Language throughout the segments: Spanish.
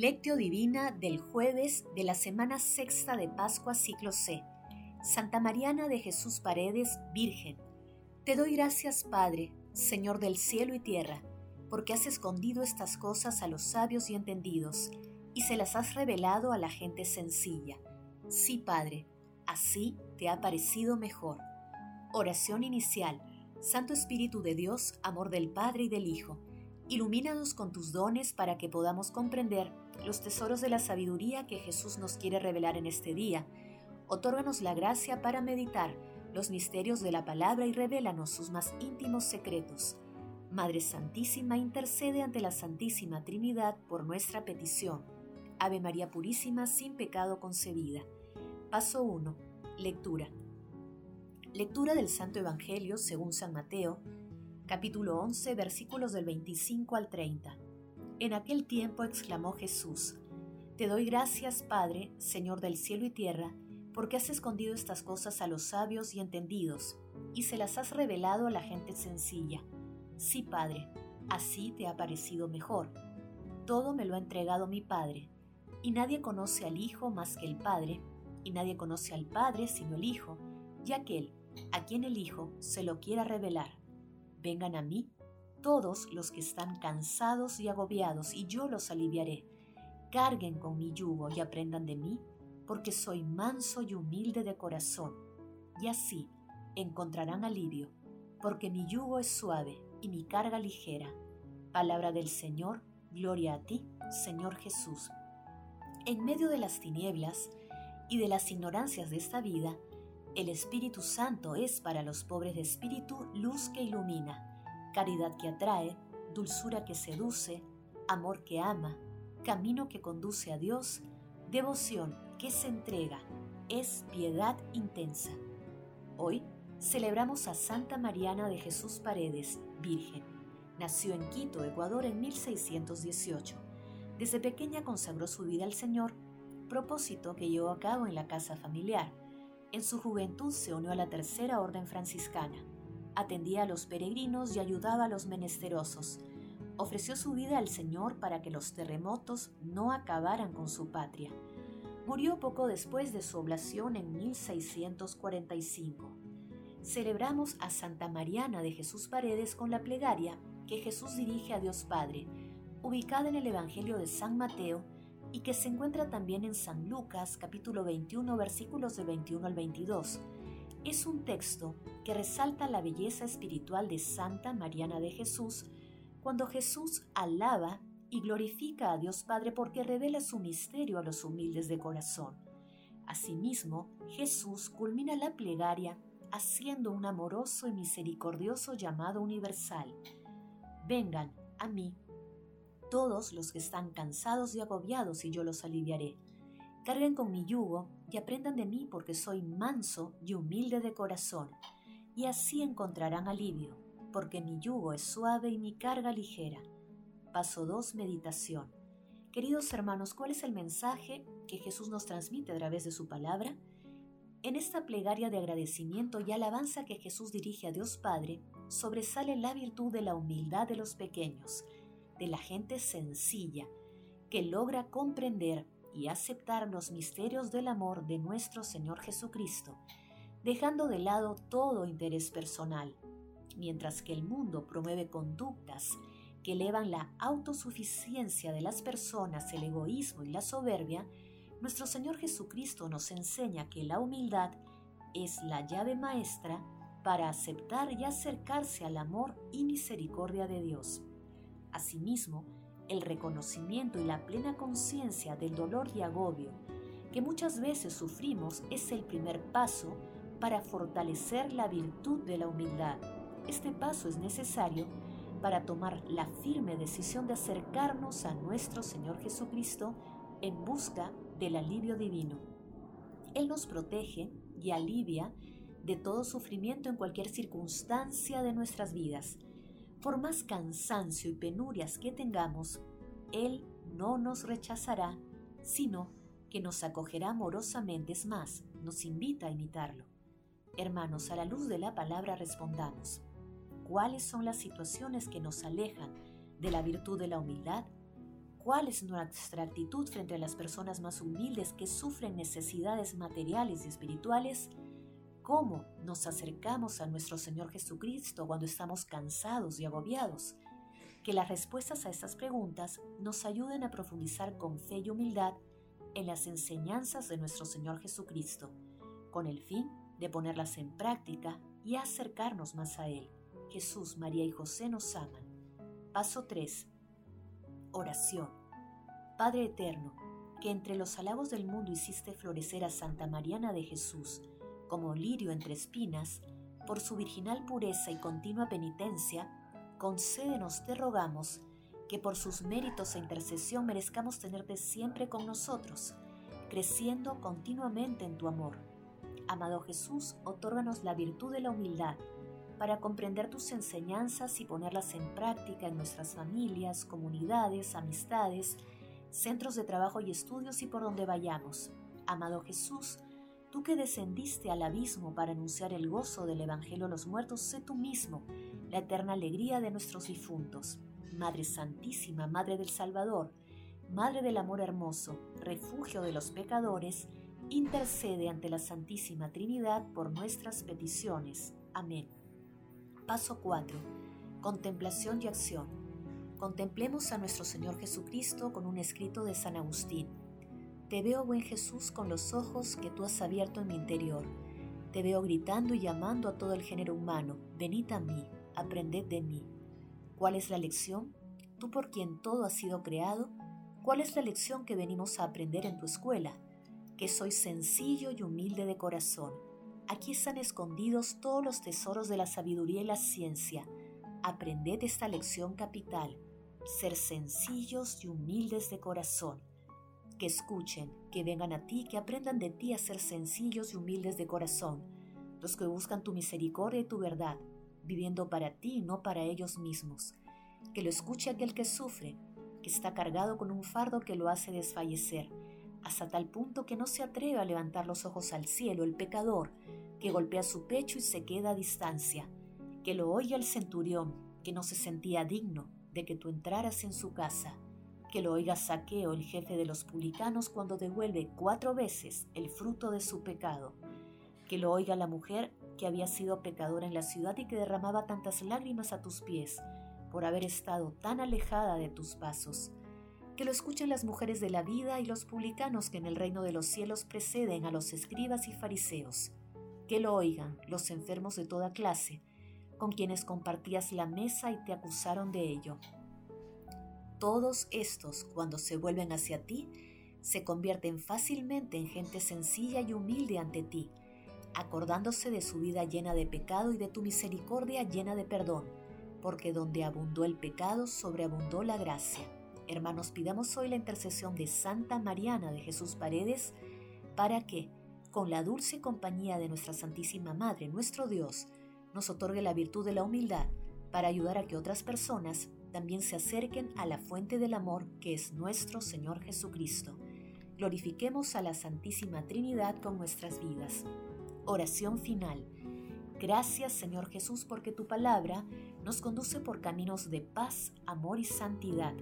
Lectio Divina del jueves de la semana sexta de Pascua ciclo C. Santa Mariana de Jesús Paredes, Virgen. Te doy gracias, Padre, Señor del cielo y tierra, porque has escondido estas cosas a los sabios y entendidos, y se las has revelado a la gente sencilla. Sí, Padre, así te ha parecido mejor. Oración inicial. Santo Espíritu de Dios, amor del Padre y del Hijo Ilumínanos con tus dones para que podamos comprender los tesoros de la sabiduría que Jesús nos quiere revelar en este día. Otórganos la gracia para meditar los misterios de la palabra y revélanos sus más íntimos secretos. Madre Santísima, intercede ante la Santísima Trinidad por nuestra petición. Ave María Purísima, sin pecado concebida. Paso 1. Lectura. Lectura del Santo Evangelio según San Mateo, capítulo 11, versículos del 25 al 30. En aquel tiempo exclamó Jesús, Te doy gracias, Padre, Señor del cielo y tierra, porque has escondido estas cosas a los sabios y entendidos, y se las has revelado a la gente sencilla. Sí, Padre, así te ha parecido mejor. Todo me lo ha entregado mi Padre, y nadie conoce al Hijo más que el Padre, y nadie conoce al Padre sino el Hijo, y aquel a quien el Hijo se lo quiera revelar. Vengan a mí todos los que están cansados y agobiados, y yo los aliviaré. Carguen con mi yugo y aprendan de mí, porque soy manso y humilde de corazón, y así encontrarán alivio, porque mi yugo es suave y mi carga ligera. Palabra del Señor, gloria a ti, Señor Jesús. En medio de las tinieblas y de las ignorancias de esta vida, el Espíritu Santo es para los pobres de espíritu luz que ilumina, caridad que atrae, dulzura que seduce, amor que ama, camino que conduce a Dios, devoción que se entrega, es piedad intensa. Hoy celebramos a Santa Mariana de Jesús Paredes, Virgen. Nació en Quito, Ecuador, en 1618. Desde pequeña consagró su vida al Señor, propósito que llevó a cabo en la casa familiar en su juventud se unió a la Tercera Orden Franciscana. Atendía a los peregrinos y ayudaba a los menesterosos. Ofreció su vida al Señor para que los terremotos no acabaran con su patria. Murió poco después de su oblación en 1645. Celebramos a Santa Mariana de Jesús Paredes con la plegaria que Jesús dirige a Dios Padre, ubicada en el Evangelio de San Mateo, y que se encuentra también en San Lucas capítulo 21 versículos de 21 al 22. Es un texto que resalta la belleza espiritual de Santa Mariana de Jesús cuando Jesús alaba y glorifica a Dios Padre porque revela su misterio a los humildes de corazón. Asimismo, Jesús culmina la plegaria haciendo un amoroso y misericordioso llamado universal. Vengan a mí todos los que están cansados y agobiados y yo los aliviaré. Carguen con mi yugo y aprendan de mí porque soy manso y humilde de corazón, y así encontrarán alivio, porque mi yugo es suave y mi carga ligera. Paso 2. Meditación. Queridos hermanos, ¿cuál es el mensaje que Jesús nos transmite a través de su palabra? En esta plegaria de agradecimiento y alabanza que Jesús dirige a Dios Padre, sobresale la virtud de la humildad de los pequeños, de la gente sencilla que logra comprender y aceptar los misterios del amor de nuestro Señor Jesucristo, dejando de lado todo interés personal, mientras que el mundo promueve conductas que elevan la autosuficiencia de las personas, el egoísmo y la soberbia, nuestro Señor Jesucristo nos enseña que la humildad es la llave maestra para aceptar y acercarse al amor y misericordia de Dios. Asimismo, el reconocimiento y la plena conciencia del dolor y agobio que muchas veces sufrimos es el primer paso para fortalecer la virtud de la humildad. Este paso es necesario para tomar la firme decisión de acercarnos a nuestro Señor Jesucristo en busca del alivio divino. Él nos protege y alivia de todo sufrimiento en cualquier circunstancia de nuestras vidas por más cansancio y penurias que tengamos, Él no nos rechazará, sino que nos acogerá amorosamente, es más, nos invita a imitarlo. Hermanos, a la luz de la palabra respondamos, ¿cuáles son las situaciones que nos alejan de la virtud de la humildad? ¿Cuál es nuestra actitud frente a las personas más humildes que sufren necesidades materiales y espirituales? ¿Cómo nos acercamos a nuestro Señor Jesucristo cuando estamos cansados y agobiados? Que las respuestas a estas preguntas nos ayuden a profundizar con fe y humildad en las enseñanzas de nuestro Señor Jesucristo, con el fin de ponerlas en práctica y acercarnos más a Él. Jesús, María y José nos aman. Paso 3. Oración. Padre Eterno, que entre los halagos del mundo hiciste florecer a Santa Mariana de Jesús, como lirio entre espinas, por su virginal pureza y continua penitencia, concédenos, te rogamos, que por sus méritos e intercesión merezcamos tenerte siempre con nosotros, creciendo continuamente en tu amor. Amado Jesús, otórganos la virtud de la humildad para comprender tus enseñanzas y ponerlas en práctica en nuestras familias, comunidades, amistades, centros de trabajo y estudios y por donde vayamos. Amado Jesús, Tú que descendiste al abismo para anunciar el gozo del Evangelio a los muertos, sé tú mismo la eterna alegría de nuestros difuntos. Madre Santísima, Madre del Salvador, Madre del Amor Hermoso, refugio de los pecadores, intercede ante la Santísima Trinidad por nuestras peticiones. Amén. Paso 4. Contemplación y acción. Contemplemos a nuestro Señor Jesucristo con un escrito de San Agustín. Te veo, buen Jesús, con los ojos que tú has abierto en mi interior. Te veo gritando y llamando a todo el género humano. Venid a mí, aprended de mí. ¿Cuál es la lección? Tú por quien todo ha sido creado, ¿cuál es la lección que venimos a aprender en tu escuela? Que soy sencillo y humilde de corazón. Aquí están escondidos todos los tesoros de la sabiduría y la ciencia. Aprended esta lección capital, ser sencillos y humildes de corazón que escuchen, que vengan a ti, que aprendan de ti a ser sencillos y humildes de corazón, los que buscan tu misericordia y tu verdad, viviendo para ti y no para ellos mismos. Que lo escuche aquel que sufre, que está cargado con un fardo que lo hace desfallecer, hasta tal punto que no se atreve a levantar los ojos al cielo, el pecador, que golpea su pecho y se queda a distancia. Que lo oiga el centurión, que no se sentía digno de que tú entraras en su casa que lo oiga Saqueo, el jefe de los publicanos, cuando devuelve cuatro veces el fruto de su pecado, que lo oiga la mujer que había sido pecadora en la ciudad y que derramaba tantas lágrimas a tus pies por haber estado tan alejada de tus pasos, que lo escuchen las mujeres de la vida y los publicanos que en el reino de los cielos preceden a los escribas y fariseos, que lo oigan los enfermos de toda clase, con quienes compartías la mesa y te acusaron de ello todos estos, cuando se vuelven hacia ti, se convierten fácilmente en gente sencilla y humilde ante ti, acordándose de su vida llena de pecado y de tu misericordia llena de perdón, porque donde abundó el pecado, sobreabundó la gracia. Hermanos, pidamos hoy la intercesión de Santa Mariana de Jesús Paredes para que, con la dulce compañía de nuestra Santísima Madre, nuestro Dios, nos otorgue la virtud de la humildad para ayudar a que otras personas también se acerquen a la fuente del amor que es nuestro Señor Jesucristo. Glorifiquemos a la Santísima Trinidad con nuestras vidas. Oración final. Gracias Señor Jesús porque tu palabra nos conduce por caminos de paz, amor y santidad.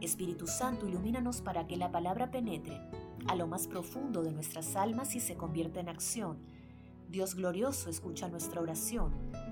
Espíritu Santo, ilumínanos para que la palabra penetre a lo más profundo de nuestras almas y se convierta en acción. Dios glorioso, escucha nuestra oración.